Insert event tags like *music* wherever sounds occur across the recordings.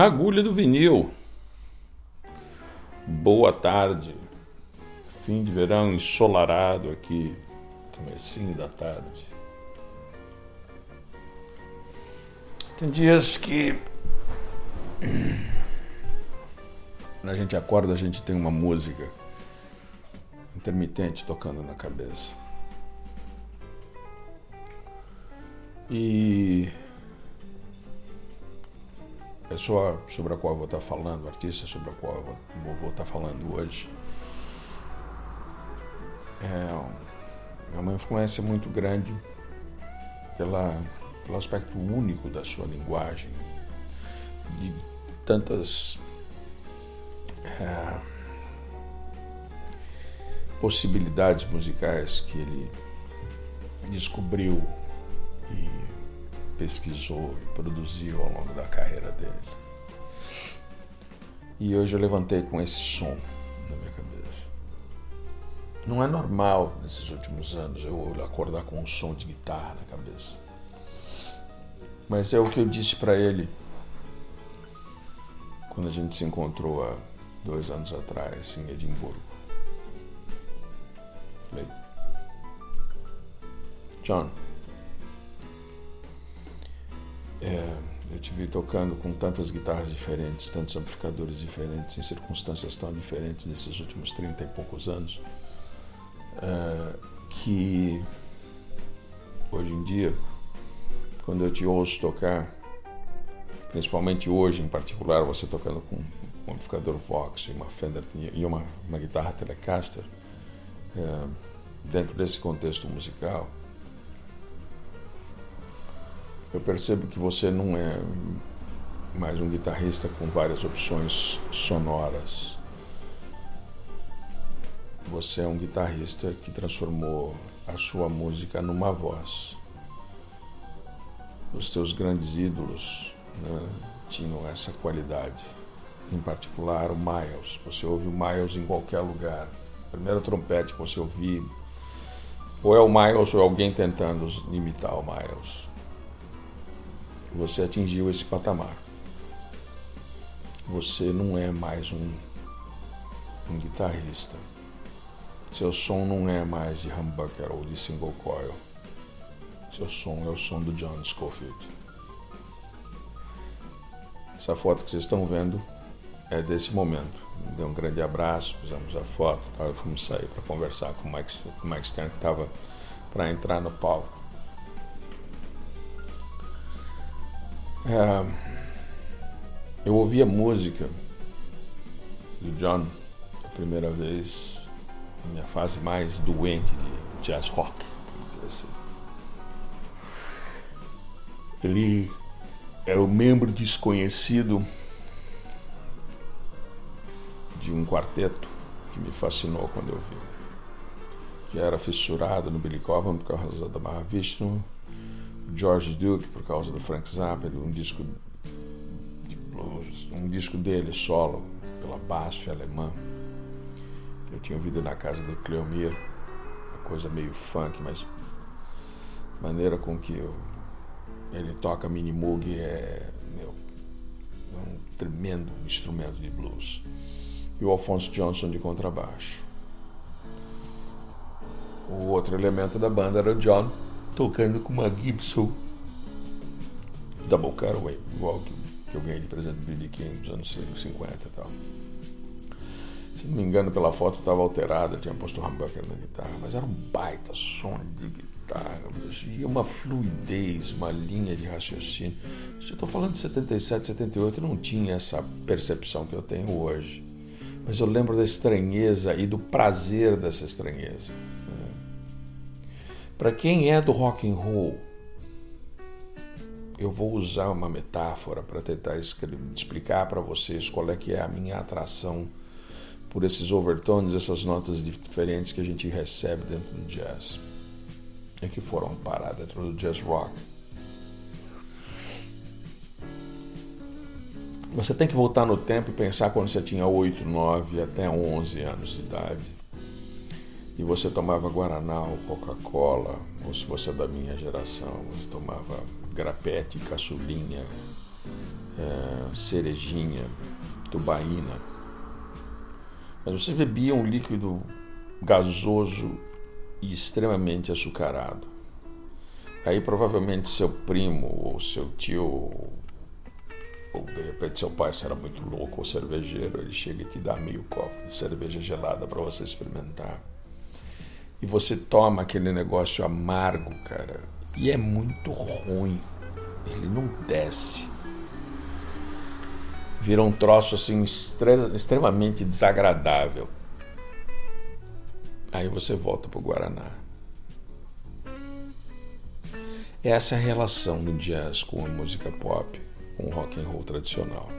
Na agulha do vinil. Boa tarde. Fim de verão ensolarado aqui, comecinho da tarde. Tem dias que quando a gente acorda, a gente tem uma música intermitente tocando na cabeça. E pessoa sobre a qual eu vou estar falando, artista sobre a qual eu vou, vou estar falando hoje, é, é uma influência muito grande pela, pelo aspecto único da sua linguagem, de tantas é, possibilidades musicais que ele descobriu pesquisou e produziu ao longo da carreira dele. E hoje eu levantei com esse som na minha cabeça. Não é normal nesses últimos anos eu acordar com um som de guitarra na cabeça. Mas é o que eu disse para ele quando a gente se encontrou há dois anos atrás em Edimburgo. Falei, John, é, eu te vi tocando com tantas guitarras diferentes, tantos amplificadores diferentes, em circunstâncias tão diferentes nesses últimos 30 e poucos anos, é, que hoje em dia, quando eu te ouço tocar, principalmente hoje em particular, você tocando com um amplificador Vox e uma Fender e uma, uma guitarra Telecaster, é, dentro desse contexto musical, eu percebo que você não é mais um guitarrista com várias opções sonoras. Você é um guitarrista que transformou a sua música numa voz. Os teus grandes ídolos né, tinham essa qualidade. Em particular, o Miles. Você ouve o Miles em qualquer lugar. Primeiro trompete que você ouvir, ou é o Miles ou é alguém tentando imitar o Miles você atingiu esse patamar. Você não é mais um, um guitarrista. Seu som não é mais de humbucker ou de single coil. Seu som é o som do John Scofield. Essa foto que vocês estão vendo é desse momento. Me deu um grande abraço, fizemos a foto, tá? fomos sair para conversar com o Mike, o Mike Stern, que estava para entrar no palco. É, eu ouvi a música do John a primeira vez na minha fase mais doente de jazz rock, assim. Ele era um membro desconhecido de um quarteto que me fascinou quando eu vi. Já era fissurado no Billy Cobham por causa da Mahavishnu, George Duke por causa do Frank Zappa, um disco de blues, um disco dele solo pela BASF alemã. Eu tinha ouvido na casa do Cleomir, uma coisa meio funk, mas maneira com que eu, ele toca mini moog é, meu, é um tremendo instrumento de blues. E o Alphonse Johnson de contrabaixo. O outro elemento da banda era o John, tocando com uma Gibson Double Cutaway, igual que eu ganhei de presente do B.B. King nos anos 50 e tal. Se não me engano, pela foto estava alterada, tinha posto o humbucker na guitarra, mas era um baita som de guitarra, e uma fluidez, uma linha de raciocínio. Eu estou falando de 77, 78, eu não tinha essa percepção que eu tenho hoje. Mas eu lembro da estranheza e do prazer dessa estranheza. Para quem é do rock and roll, eu vou usar uma metáfora para tentar explicar para vocês qual é que é a minha atração por esses overtones, essas notas diferentes que a gente recebe dentro do jazz e que foram parar dentro do jazz rock. Você tem que voltar no tempo e pensar quando você tinha 8, 9 até 11 anos de idade. E você tomava Guaraná ou Coca-Cola, ou se você é da minha geração, você tomava grapete, caçulinha, é, cerejinha, tubaína. Mas você bebia um líquido gasoso e extremamente açucarado. Aí provavelmente seu primo ou seu tio, ou de repente seu pai, se era muito louco ou cervejeiro, ele chega e te dá meio copo de cerveja gelada para você experimentar. E você toma aquele negócio amargo, cara, e é muito ruim. Ele não desce. Vira um troço assim extremamente desagradável. Aí você volta para o Guaraná. Essa é a relação do jazz com a música pop, com o rock and roll tradicional.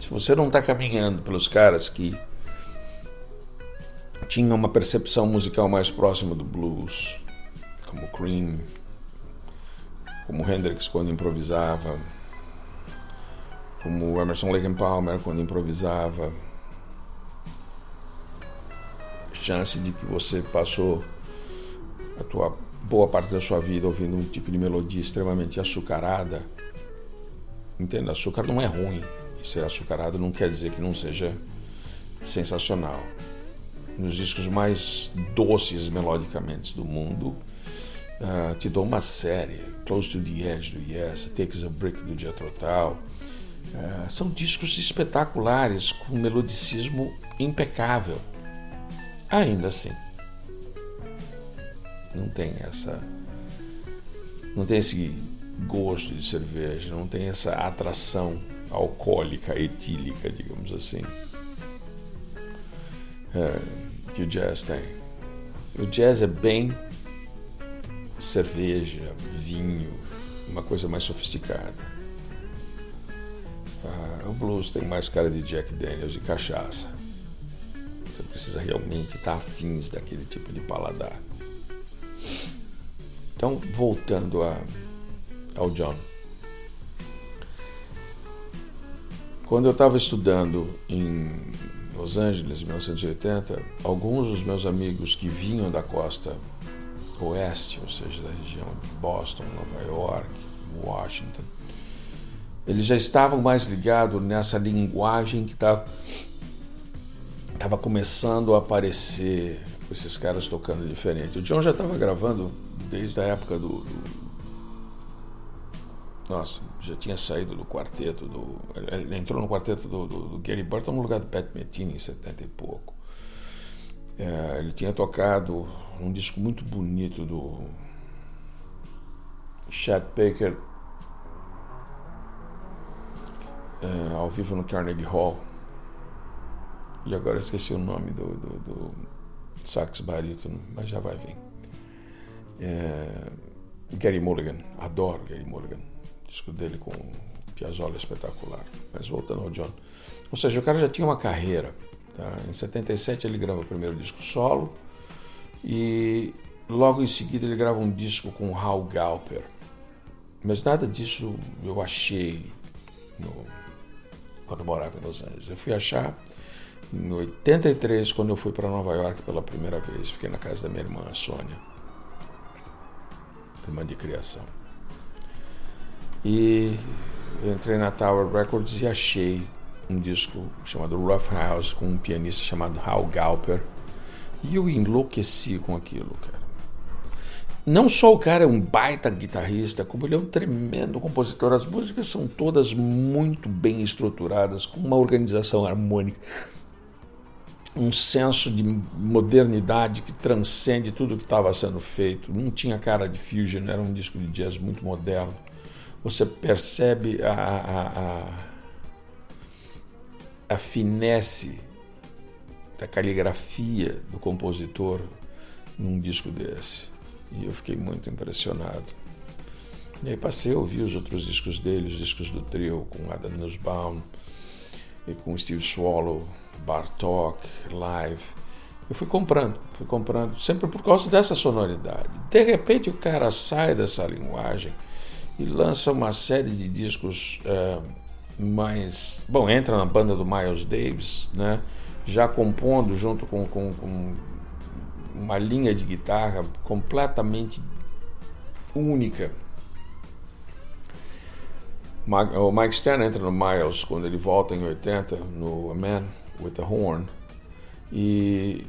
Se você não está caminhando pelos caras que tinham uma percepção musical mais próxima do blues, como Cream, como Hendrix quando improvisava, como Emerson Lake Palmer quando improvisava, chance de que você passou a tua boa parte da sua vida ouvindo um tipo de melodia extremamente açucarada. Entenda, açúcar não é ruim. E ser açucarado não quer dizer que não seja sensacional. Nos discos mais doces melodicamente do mundo, uh, te dou uma série. Close to the Edge do Yes, Takes a Brick do Jethro Tull. Uh, são discos espetaculares com melodicismo impecável. Ainda assim, não tem essa. Não tem esse gosto de cerveja, não tem essa atração alcoólica, etílica, digamos assim, é, que o jazz tem. O jazz é bem cerveja, vinho, uma coisa mais sofisticada. Ah, o blues tem mais cara de Jack Daniels e cachaça. Você precisa realmente estar afins daquele tipo de paladar. Então, voltando a, ao John. Quando eu estava estudando em Los Angeles, em 1980, alguns dos meus amigos que vinham da costa oeste, ou seja, da região de Boston, Nova York, Washington, eles já estavam mais ligados nessa linguagem que estava tá começando a aparecer esses caras tocando diferente. O John já estava gravando desde a época do, do, Nossa, já tinha saído do quarteto do. Ele entrou no quarteto do, do, do Gary Burton no lugar do Pat Metheny em 70 e pouco. É, ele tinha tocado um disco muito bonito do Chet Baker é, ao vivo no Carnegie Hall. E agora esqueci o nome do, do, do sax barítono, mas já vai vir. É, Gary Mulligan, adoro Gary Mulligan. Disco dele com Piazzolla é espetacular. Mas voltando ao John. Ou seja, o cara já tinha uma carreira. Tá? Em 77 ele grava o primeiro disco solo e logo em seguida ele grava um disco com Hal Galper. Mas nada disso eu achei no, quando eu morava em Los Angeles. Eu fui achar em 83, quando eu fui para Nova York pela primeira vez, fiquei na casa da minha irmã, Sônia, irmã de criação. E entrei na Tower Records e achei um disco chamado Rough House com um pianista chamado Hal Galper. E eu enlouqueci com aquilo, cara. não só o cara é um baita guitarrista, como ele é um tremendo compositor. As músicas são todas muito bem estruturadas, com uma organização harmônica, um senso de modernidade que transcende tudo que estava sendo feito. Não tinha cara de fusion, era um disco de jazz muito moderno. Você percebe a, a, a, a finesse da caligrafia do compositor num disco desse. E eu fiquei muito impressionado. E aí passei a ouvir os outros discos dele, os discos do trio, com Adam Nussbaum e com Steve Swallow, Bartok, Live. Eu fui comprando, fui comprando, sempre por causa dessa sonoridade. De repente o cara sai dessa linguagem e lança uma série de discos é, mais. Bom, entra na banda do Miles Davis, né? já compondo junto com, com, com uma linha de guitarra completamente única. O Mike Stern entra no Miles quando ele volta em 80 no A Man with a Horn e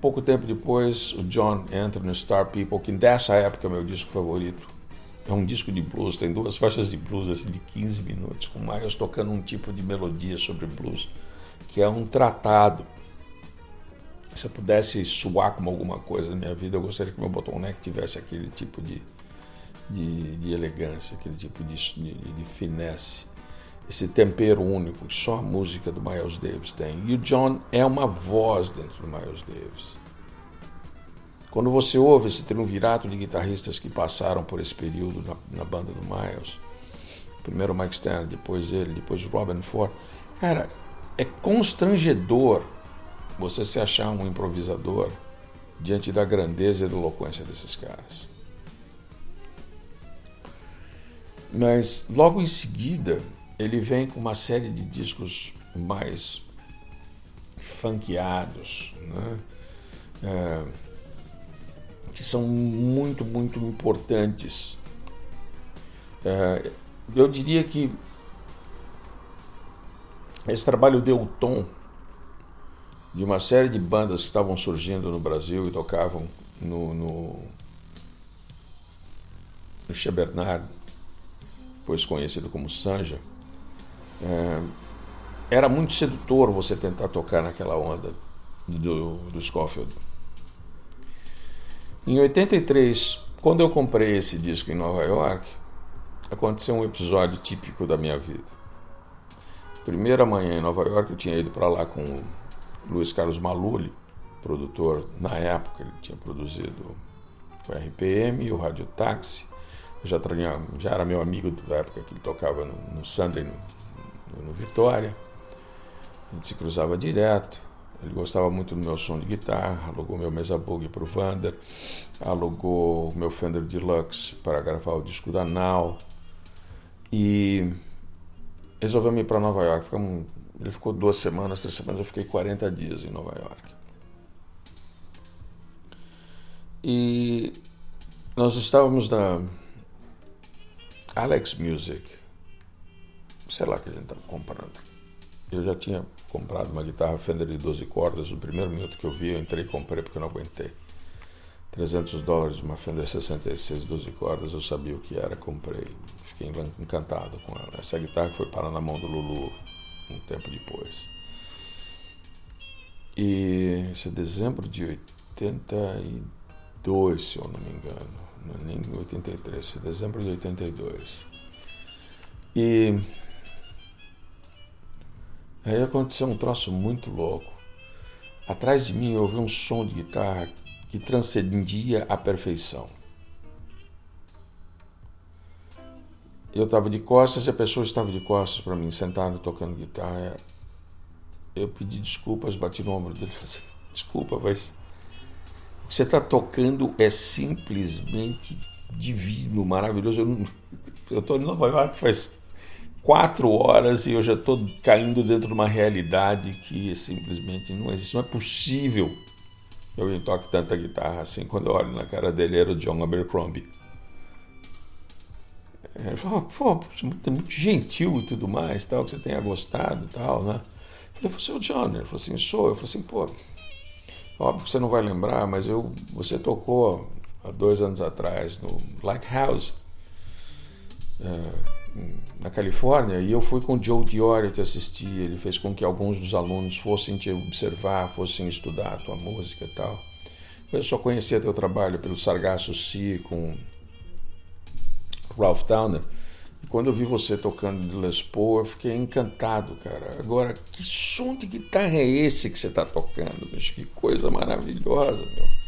pouco tempo depois o John entra no Star People que dessa época é meu disco favorito é um disco de blues tem duas faixas de blues assim de 15 minutos com Miles tocando um tipo de melodia sobre blues que é um tratado se eu pudesse suar como alguma coisa na minha vida, eu gostaria que meu bottleneck tivesse aquele tipo de, de, de elegância, aquele tipo de, de, de, finesse, esse tempero único que só a música do Miles Davis tem. E o John é uma voz dentro do Miles Davis. Quando você ouve esse triunvirato de guitarristas que passaram por esse período na, na banda do Miles, primeiro o Mike Stern, depois ele, depois o Robin Ford, cara, é constrangedor você se achar um improvisador diante da grandeza e da eloquência desses caras. Mas logo em seguida, ele vem com uma série de discos mais funkeados, né? É, que são muito, muito importantes. É, eu diria que esse trabalho deu o tom de uma série de bandas que estavam surgindo no Brasil e tocavam no, no, no Che Bernard, pois conhecido como Sanja. É, era muito sedutor você tentar tocar naquela onda do, do Scofield. Em 83, quando eu comprei esse disco em Nova York, aconteceu um episódio típico da minha vida. Primeira manhã em Nova York, eu tinha ido para lá com Luiz Carlos Maluli, produtor, na época ele tinha produzido o RPM e o Rádio Táxi. Eu já, tinha, já era meu amigo da época que ele tocava no, no Sunday, no, no Vitória. A gente se cruzava direto. Ele gostava muito do meu som de guitarra, alugou meu Mesa Bug para o Vander, alugou meu Fender Deluxe para gravar o disco da Now. E resolveu ir para Nova York. Ficamos ele ficou duas semanas, três semanas, eu fiquei 40 dias em Nova York. E nós estávamos na Alex Music, sei lá que a gente estava comprando. Eu já tinha comprado uma guitarra Fender de 12 cordas, no primeiro minuto que eu vi, eu entrei e comprei porque eu não aguentei. 300 dólares, uma Fender 66, 12 cordas, eu sabia o que era, comprei. Fiquei encantado com ela. Essa guitarra foi parar na mão do Lulu um tempo depois. E isso é dezembro de 82, se eu não me engano. Não é nem 83, isso é dezembro de 82. E aí aconteceu um troço muito louco. Atrás de mim eu ouvi um som de guitarra que transcendia a perfeição. Eu estava de costas e a pessoa estava de costas para mim, sentado tocando guitarra. Eu pedi desculpas, bati no ombro dele e *laughs* falei desculpa, mas o que você está tocando é simplesmente divino, maravilhoso. Eu estou em Nova York faz quatro horas e eu já estou caindo dentro de uma realidade que simplesmente não existe. Não é possível que alguém toque tanta guitarra assim. Quando eu olho na cara dele, era o John Abercrombie. Ele falou, pô, você é muito gentil e tudo mais, tal, que você tenha gostado e tal, né? Eu falei, você é o John? Ele falou assim, sou. Eu falei assim, pô, óbvio que você não vai lembrar, mas eu, você tocou há dois anos atrás, no Lighthouse, uh, na Califórnia, e eu fui com o Joe Diori te assistir. Ele fez com que alguns dos alunos fossem te observar, fossem estudar a tua música e tal. Eu só conhecia teu trabalho pelo Sargasso Sea com Ralph Towner. E quando eu vi você tocando de Les Paul, eu fiquei encantado, cara. Agora, que som de guitarra é esse que você está tocando, bicho? Que coisa maravilhosa, meu.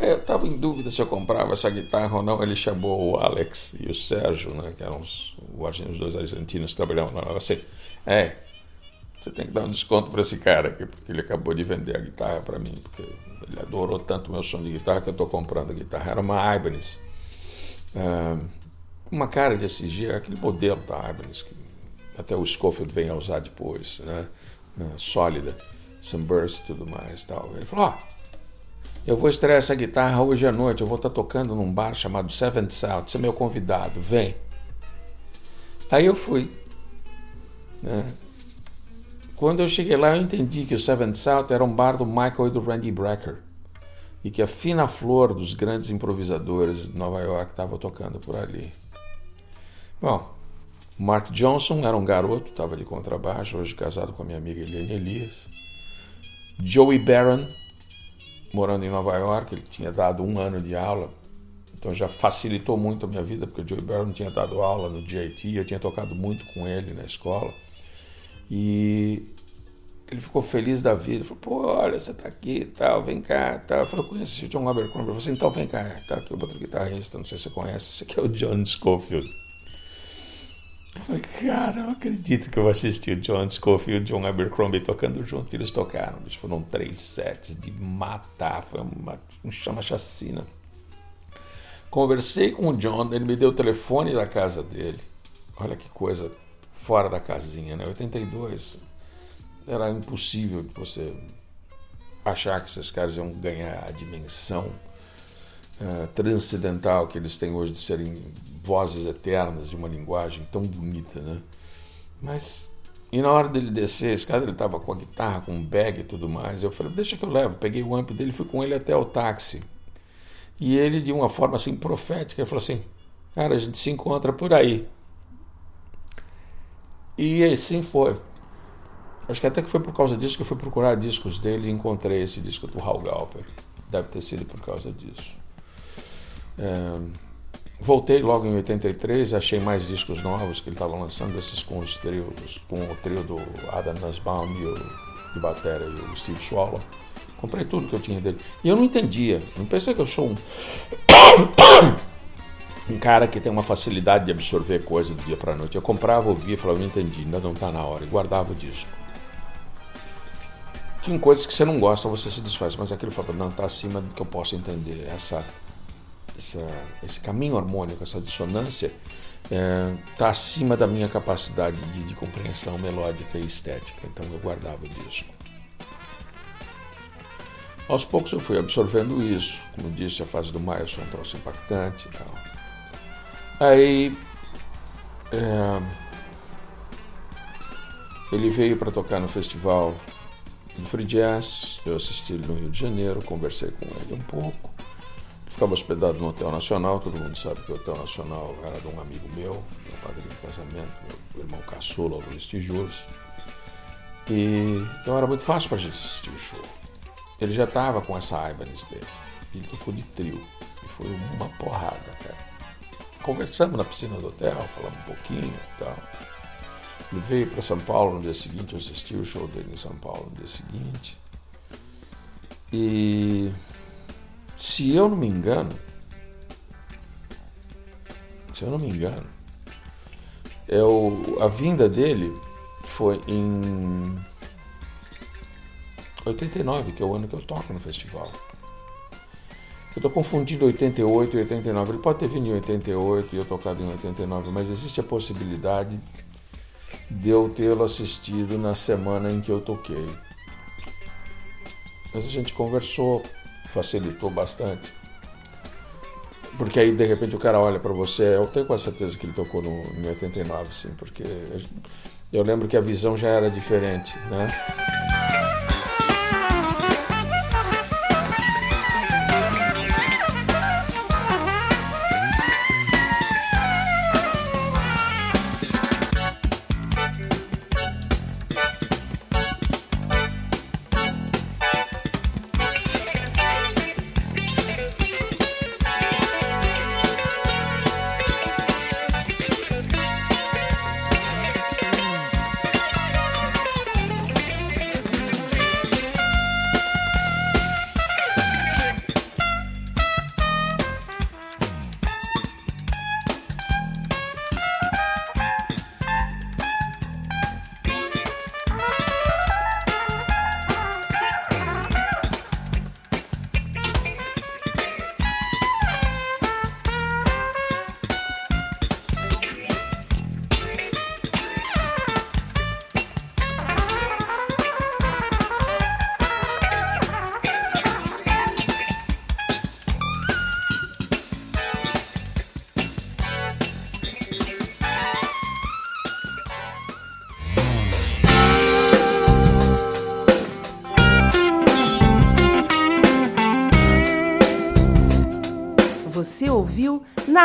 Eu estava em dúvida se eu comprava essa guitarra ou não. Ele chamou o Alex e o Sérgio, né, que eram os, os dois argentinos que trabalhavam lá. Assim, é, você tem que dar um desconto para esse cara aqui, porque ele acabou de vender a guitarra para mim, porque ele adorou tanto o meu som de guitarra que eu estou comprando a guitarra. Era uma Ibanez. Uh, uma cara de SG, aquele modelo da Ibanez, que até o Scofield vem a usar depois, né? Uh, sólida, Sunburst e tudo mais. Tal. Ele falou, ó... Oh, eu vou estrear essa guitarra hoje à noite. Eu vou estar tocando num bar chamado Seventh South. Você é meu convidado, vem. Aí eu fui. Né? Quando eu cheguei lá, eu entendi que o Seventh South era um bar do Michael e do Randy Brecker. E que a fina flor dos grandes improvisadores de Nova York estava tocando por ali. Bom, Mark Johnson era um garoto, estava de contrabaixo, hoje casado com a minha amiga Eliane Elias. Joey Barron morando em Nova York, ele tinha dado um ano de aula, então já facilitou muito a minha vida, porque o Joey Barron tinha dado aula no JT, eu tinha tocado muito com ele na escola. E ele ficou feliz da vida, falou, pô, olha, você tá aqui e tal, vem cá tal. Eu falei, eu conheci o John Abercrombie. Eu falei assim, então vem cá, tá aqui o outro guitarrista, não sei se você conhece, esse aqui é o John Scofield. Eu falei, cara, eu não acredito que eu vou assistir o John Scofield e o John Abercrombie tocando junto. E eles tocaram, eles foram três sets de matar, foi uma, um chama-chacina. Conversei com o John, ele me deu o telefone da casa dele. Olha que coisa fora da casinha, né? 82. Era impossível você achar que esses caras iam ganhar a dimensão uh, transcendental que eles têm hoje de serem vozes eternas de uma linguagem tão bonita, né? Mas e na hora dele descer a escada, ele estava com a guitarra, com um bag e tudo mais. Eu falei, deixa que eu levo. Peguei o amp dele, fui com ele até o táxi. E ele, de uma forma assim profética, falou assim: Cara, a gente se encontra por aí. E assim foi. Acho que até que foi por causa disso que eu fui procurar discos dele e encontrei esse disco do Hal Galper. Deve ter sido por causa disso. É... Voltei logo em 83, achei mais discos novos que ele estava lançando, esses com os trios, com o trio do Adam Nussbaum e o de bateria e o Steve Swallow. Comprei tudo que eu tinha dele. E eu não entendia, não pensei que eu sou um *coughs* um cara que tem uma facilidade de absorver coisa do dia para noite. Eu comprava, ouvia falava, não entendi, ainda não está na hora, e guardava o disco. Tinha coisas que você não gosta, você se desfaz, mas aquilo falava, não, está acima do que eu posso entender. Essa essa, esse caminho harmônico, essa dissonância, está é, tá acima da minha capacidade de, de, compreensão melódica e estética. Então eu guardava o disco. Aos poucos eu fui absorvendo isso. Como disse, a fase do Maio foi um troço impactante e tal. Aí. É, ele veio para tocar no festival do Free Jazz. Eu assisti ele no Rio de Janeiro, conversei com ele um pouco. Ficava hospedado no Hotel Nacional, todo mundo sabe que o Hotel Nacional era de um amigo meu, meu padrinho de casamento, meu irmão caçula, Luiz Tijus. E, então era muito fácil para a gente assistir o show. Ele já estava com essa Ibanez dele. Ele tocou de trio. E foi uma porrada, cara. Conversamos na piscina do hotel, falamos um pouquinho e tal. Ele veio para São Paulo no dia seguinte, eu assisti o show dele em São Paulo no dia seguinte. E se eu não me engano, se eu não me engano, é o, a vinda dele foi em 89, que é o ano que eu toco no festival. Eu estou confundindo 88 e 89. Ele pode ter vindo em 88 e eu tocado em 89, mas existe a possibilidade de eu tê-lo assistido na semana em que eu toquei. Mas a gente conversou, facilitou bastante. Porque aí de repente o cara olha para você, eu tenho quase certeza que ele tocou no, em 89, sim, porque eu lembro que a visão já era diferente, né?